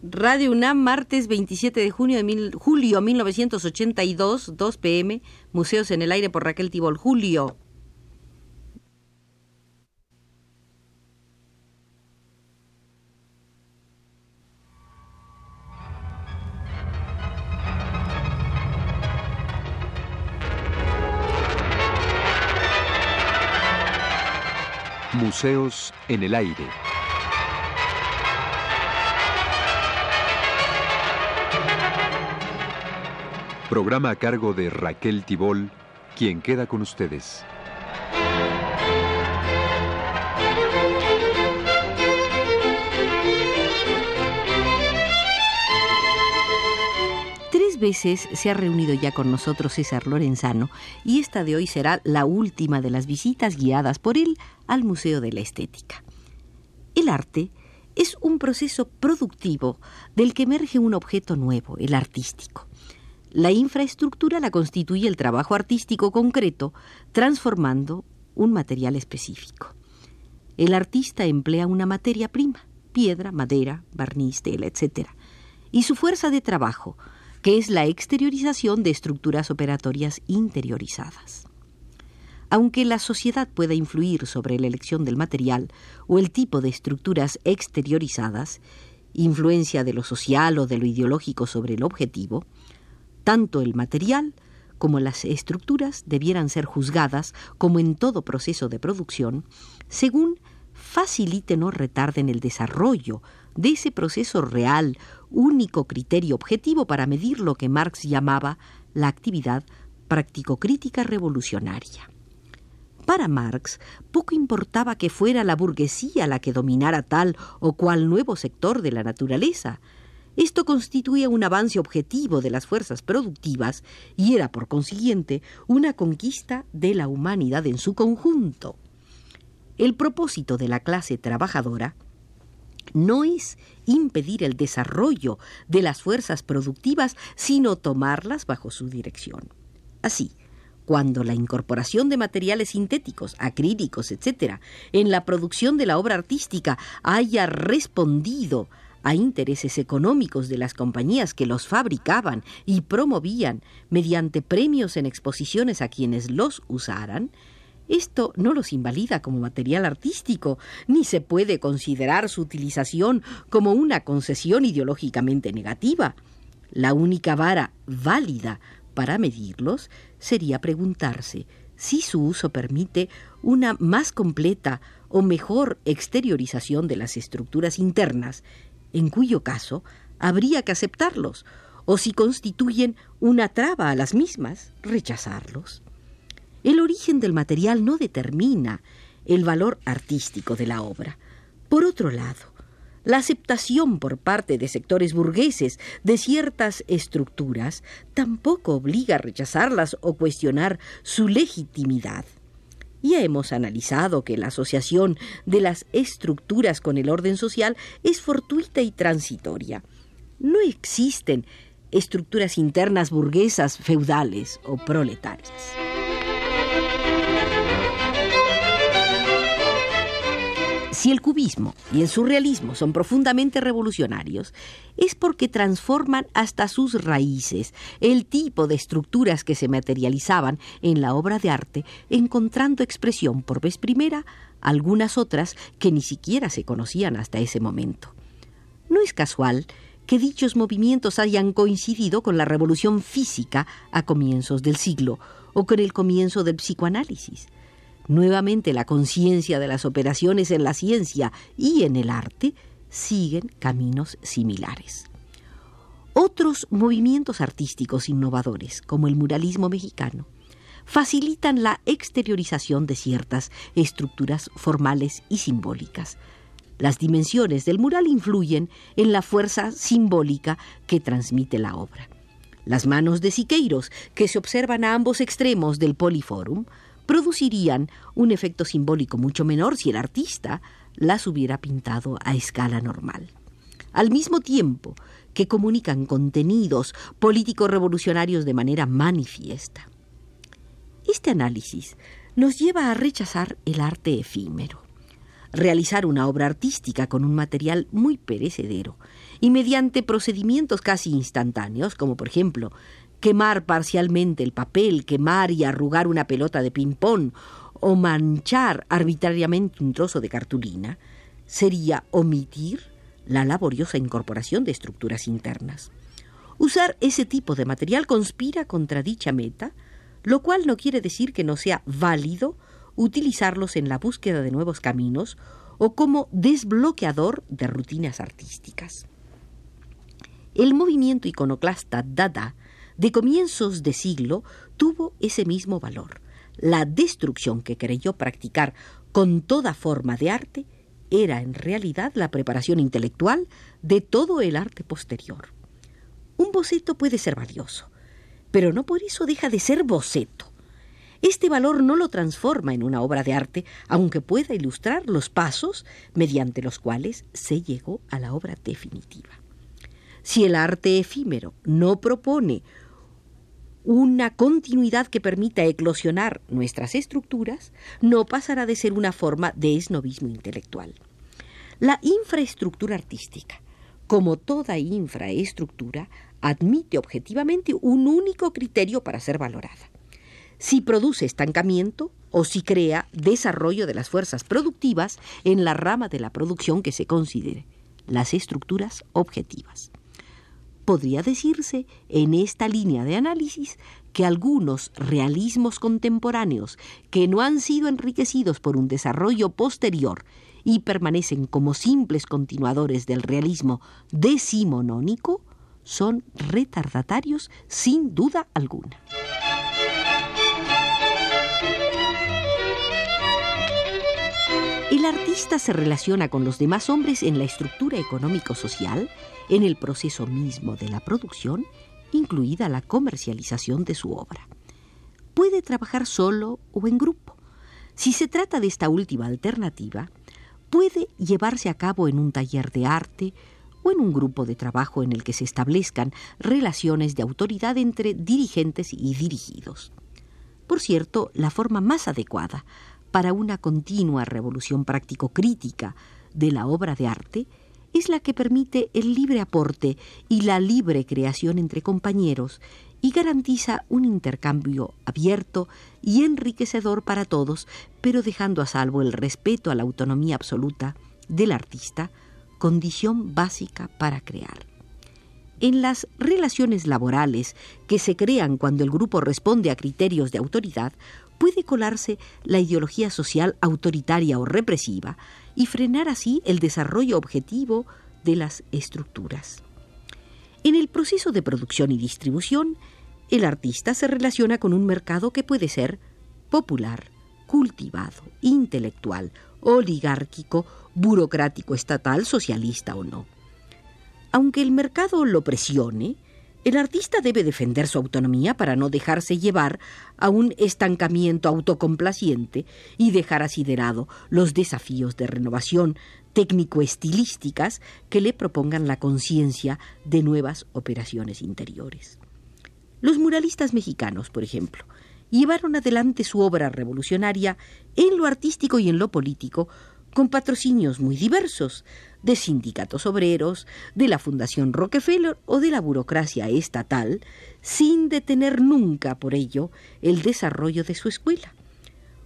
Radio UNAM, martes 27 de junio de mil, julio 1982, 2 pm, Museos en el Aire por Raquel Tibol. Julio. Museos en el Aire. Programa a cargo de Raquel Tibol, quien queda con ustedes. Tres veces se ha reunido ya con nosotros César Lorenzano y esta de hoy será la última de las visitas guiadas por él al Museo de la Estética. El arte es un proceso productivo del que emerge un objeto nuevo, el artístico. La infraestructura la constituye el trabajo artístico concreto, transformando un material específico. El artista emplea una materia prima, piedra, madera, barniz, tela, etc. Y su fuerza de trabajo, que es la exteriorización de estructuras operatorias interiorizadas. Aunque la sociedad pueda influir sobre la elección del material o el tipo de estructuras exteriorizadas, influencia de lo social o de lo ideológico sobre el objetivo, tanto el material como las estructuras debieran ser juzgadas, como en todo proceso de producción, según faciliten o retarden el desarrollo de ese proceso real, único criterio objetivo para medir lo que Marx llamaba la actividad práctico-crítica revolucionaria. Para Marx, poco importaba que fuera la burguesía la que dominara tal o cual nuevo sector de la naturaleza, esto constituía un avance objetivo de las fuerzas productivas y era, por consiguiente, una conquista de la humanidad en su conjunto. El propósito de la clase trabajadora no es impedir el desarrollo de las fuerzas productivas, sino tomarlas bajo su dirección. Así, cuando la incorporación de materiales sintéticos, acrílicos, etc., en la producción de la obra artística haya respondido a intereses económicos de las compañías que los fabricaban y promovían mediante premios en exposiciones a quienes los usaran, esto no los invalida como material artístico, ni se puede considerar su utilización como una concesión ideológicamente negativa. La única vara válida para medirlos sería preguntarse si su uso permite una más completa o mejor exteriorización de las estructuras internas en cuyo caso habría que aceptarlos, o si constituyen una traba a las mismas, rechazarlos. El origen del material no determina el valor artístico de la obra. Por otro lado, la aceptación por parte de sectores burgueses de ciertas estructuras tampoco obliga a rechazarlas o cuestionar su legitimidad. Ya hemos analizado que la asociación de las estructuras con el orden social es fortuita y transitoria. No existen estructuras internas burguesas, feudales o proletarias. Si el cubismo y el surrealismo son profundamente revolucionarios, es porque transforman hasta sus raíces el tipo de estructuras que se materializaban en la obra de arte, encontrando expresión por vez primera algunas otras que ni siquiera se conocían hasta ese momento. No es casual que dichos movimientos hayan coincidido con la revolución física a comienzos del siglo o con el comienzo del psicoanálisis. Nuevamente la conciencia de las operaciones en la ciencia y en el arte siguen caminos similares. Otros movimientos artísticos innovadores, como el muralismo mexicano, facilitan la exteriorización de ciertas estructuras formales y simbólicas. Las dimensiones del mural influyen en la fuerza simbólica que transmite la obra. Las manos de Siqueiros, que se observan a ambos extremos del Poliforum, producirían un efecto simbólico mucho menor si el artista las hubiera pintado a escala normal. Al mismo tiempo que comunican contenidos políticos revolucionarios de manera manifiesta. Este análisis nos lleva a rechazar el arte efímero. realizar una obra artística con un material muy perecedero y mediante procedimientos casi instantáneos, como por ejemplo quemar parcialmente el papel, quemar y arrugar una pelota de ping-pong o manchar arbitrariamente un trozo de cartulina, sería omitir la laboriosa incorporación de estructuras internas. Usar ese tipo de material conspira contra dicha meta, lo cual no quiere decir que no sea válido utilizarlos en la búsqueda de nuevos caminos o como desbloqueador de rutinas artísticas. El movimiento iconoclasta Dada de comienzos de siglo tuvo ese mismo valor. La destrucción que creyó practicar con toda forma de arte era en realidad la preparación intelectual de todo el arte posterior. Un boceto puede ser valioso, pero no por eso deja de ser boceto. Este valor no lo transforma en una obra de arte, aunque pueda ilustrar los pasos mediante los cuales se llegó a la obra definitiva. Si el arte efímero no propone una continuidad que permita eclosionar nuestras estructuras, no pasará de ser una forma de esnovismo intelectual. La infraestructura artística, como toda infraestructura, admite objetivamente un único criterio para ser valorada. Si produce estancamiento o si crea desarrollo de las fuerzas productivas en la rama de la producción que se considere, las estructuras objetivas podría decirse en esta línea de análisis que algunos realismos contemporáneos que no han sido enriquecidos por un desarrollo posterior y permanecen como simples continuadores del realismo decimonónico son retardatarios sin duda alguna. El artista se relaciona con los demás hombres en la estructura económico-social, en el proceso mismo de la producción, incluida la comercialización de su obra. Puede trabajar solo o en grupo. Si se trata de esta última alternativa, puede llevarse a cabo en un taller de arte o en un grupo de trabajo en el que se establezcan relaciones de autoridad entre dirigentes y dirigidos. Por cierto, la forma más adecuada para una continua revolución práctico-crítica de la obra de arte es la que permite el libre aporte y la libre creación entre compañeros y garantiza un intercambio abierto y enriquecedor para todos, pero dejando a salvo el respeto a la autonomía absoluta del artista, condición básica para crear. En las relaciones laborales que se crean cuando el grupo responde a criterios de autoridad, puede colarse la ideología social autoritaria o represiva y frenar así el desarrollo objetivo de las estructuras. En el proceso de producción y distribución, el artista se relaciona con un mercado que puede ser popular, cultivado, intelectual, oligárquico, burocrático, estatal, socialista o no. Aunque el mercado lo presione, el artista debe defender su autonomía para no dejarse llevar a un estancamiento autocomplaciente y dejar así de lado los desafíos de renovación técnico-estilísticas que le propongan la conciencia de nuevas operaciones interiores. Los muralistas mexicanos, por ejemplo, llevaron adelante su obra revolucionaria en lo artístico y en lo político con patrocinios muy diversos, de sindicatos obreros, de la Fundación Rockefeller o de la burocracia estatal, sin detener nunca por ello el desarrollo de su escuela.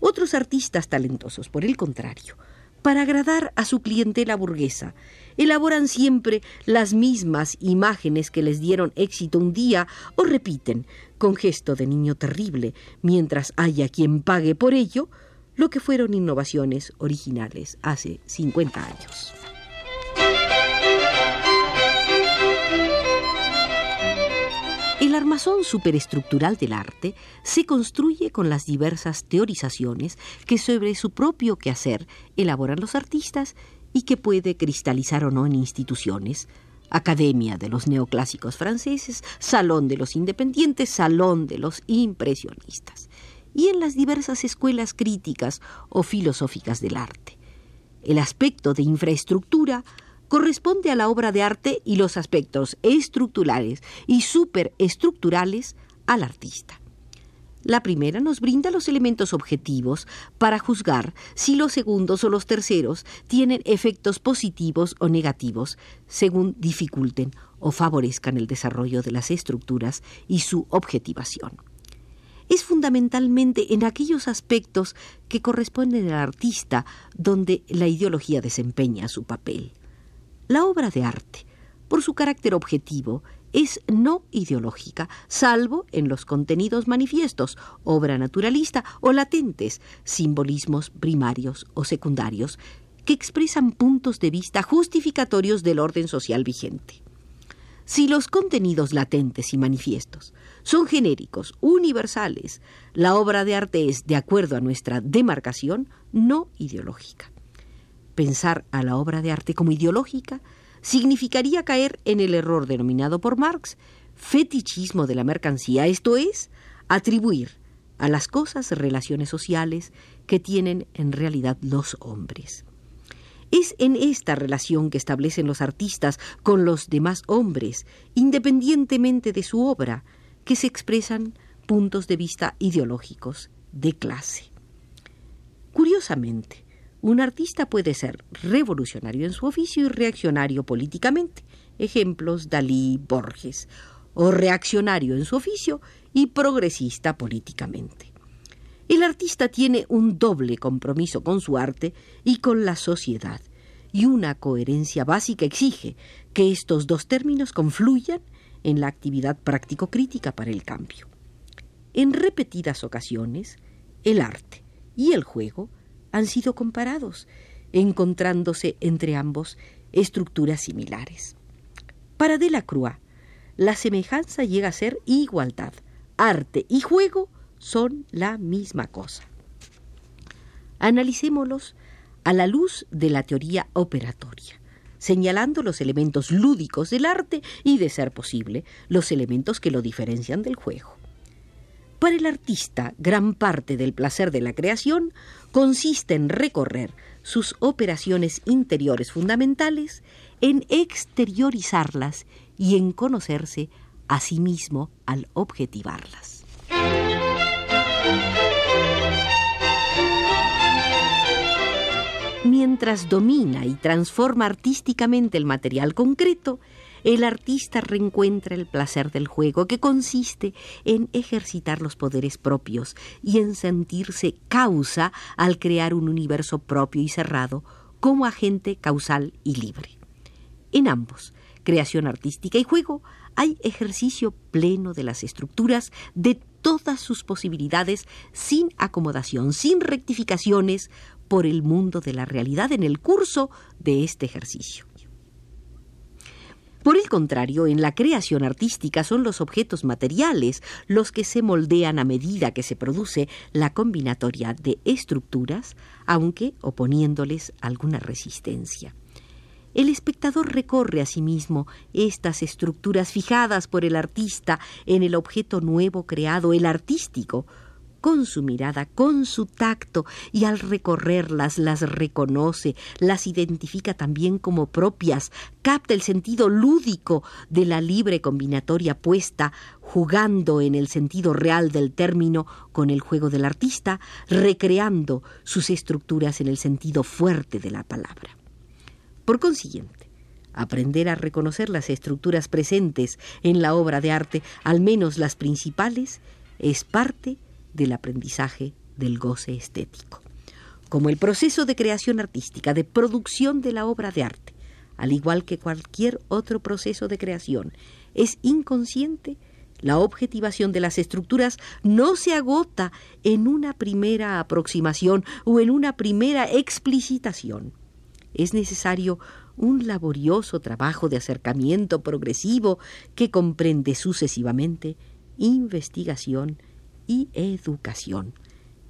Otros artistas talentosos, por el contrario, para agradar a su clientela burguesa, elaboran siempre las mismas imágenes que les dieron éxito un día o repiten, con gesto de niño terrible, mientras haya quien pague por ello, lo que fueron innovaciones originales hace 50 años. Armazón superestructural del arte se construye con las diversas teorizaciones que sobre su propio quehacer elaboran los artistas y que puede cristalizar o no en instituciones. Academia de los neoclásicos franceses, Salón de los Independientes, Salón de los Impresionistas, y en las diversas escuelas críticas o filosóficas del arte. El aspecto de infraestructura corresponde a la obra de arte y los aspectos estructurales y superestructurales al artista. La primera nos brinda los elementos objetivos para juzgar si los segundos o los terceros tienen efectos positivos o negativos, según dificulten o favorezcan el desarrollo de las estructuras y su objetivación. Es fundamentalmente en aquellos aspectos que corresponden al artista donde la ideología desempeña su papel. La obra de arte, por su carácter objetivo, es no ideológica, salvo en los contenidos manifiestos, obra naturalista o latentes, simbolismos primarios o secundarios, que expresan puntos de vista justificatorios del orden social vigente. Si los contenidos latentes y manifiestos son genéricos, universales, la obra de arte es, de acuerdo a nuestra demarcación, no ideológica. Pensar a la obra de arte como ideológica significaría caer en el error denominado por Marx fetichismo de la mercancía, esto es, atribuir a las cosas relaciones sociales que tienen en realidad los hombres. Es en esta relación que establecen los artistas con los demás hombres, independientemente de su obra, que se expresan puntos de vista ideológicos de clase. Curiosamente, un artista puede ser revolucionario en su oficio y reaccionario políticamente, ejemplos Dalí, Borges, o reaccionario en su oficio y progresista políticamente. El artista tiene un doble compromiso con su arte y con la sociedad, y una coherencia básica exige que estos dos términos confluyan en la actividad práctico-crítica para el cambio. En repetidas ocasiones, el arte y el juego han sido comparados, encontrándose entre ambos estructuras similares. Para Delacroix, la semejanza llega a ser igualdad. Arte y juego son la misma cosa. Analicémoslos a la luz de la teoría operatoria, señalando los elementos lúdicos del arte y, de ser posible, los elementos que lo diferencian del juego. Para el artista, gran parte del placer de la creación consiste en recorrer sus operaciones interiores fundamentales, en exteriorizarlas y en conocerse a sí mismo al objetivarlas. Mientras domina y transforma artísticamente el material concreto, el artista reencuentra el placer del juego, que consiste en ejercitar los poderes propios y en sentirse causa al crear un universo propio y cerrado como agente causal y libre. En ambos, creación artística y juego, hay ejercicio pleno de las estructuras, de todas sus posibilidades, sin acomodación, sin rectificaciones, por el mundo de la realidad en el curso de este ejercicio. Por el contrario, en la creación artística son los objetos materiales los que se moldean a medida que se produce la combinatoria de estructuras, aunque oponiéndoles alguna resistencia. El espectador recorre a sí mismo estas estructuras fijadas por el artista en el objeto nuevo creado, el artístico, con su mirada, con su tacto, y al recorrerlas las reconoce, las identifica también como propias, capta el sentido lúdico de la libre combinatoria puesta, jugando en el sentido real del término con el juego del artista, recreando sus estructuras en el sentido fuerte de la palabra. Por consiguiente, aprender a reconocer las estructuras presentes en la obra de arte, al menos las principales, es parte del aprendizaje del goce estético. Como el proceso de creación artística, de producción de la obra de arte, al igual que cualquier otro proceso de creación, es inconsciente, la objetivación de las estructuras no se agota en una primera aproximación o en una primera explicitación. Es necesario un laborioso trabajo de acercamiento progresivo que comprende sucesivamente investigación, y educación.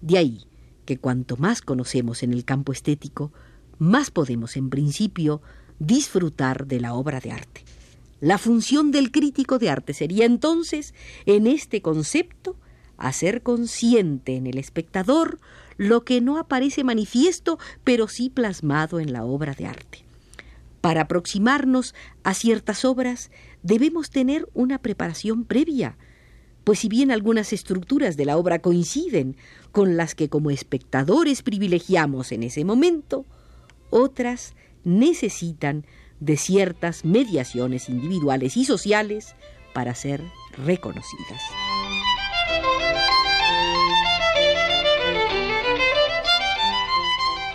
De ahí que cuanto más conocemos en el campo estético, más podemos, en principio, disfrutar de la obra de arte. La función del crítico de arte sería entonces, en este concepto, hacer consciente en el espectador lo que no aparece manifiesto, pero sí plasmado en la obra de arte. Para aproximarnos a ciertas obras debemos tener una preparación previa, pues si bien algunas estructuras de la obra coinciden con las que como espectadores privilegiamos en ese momento, otras necesitan de ciertas mediaciones individuales y sociales para ser reconocidas.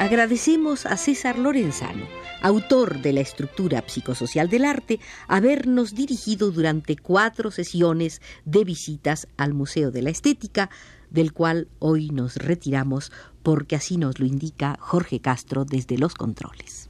Agradecemos a César Lorenzano, autor de la estructura psicosocial del arte, habernos dirigido durante cuatro sesiones de visitas al Museo de la Estética, del cual hoy nos retiramos porque así nos lo indica Jorge Castro desde los controles.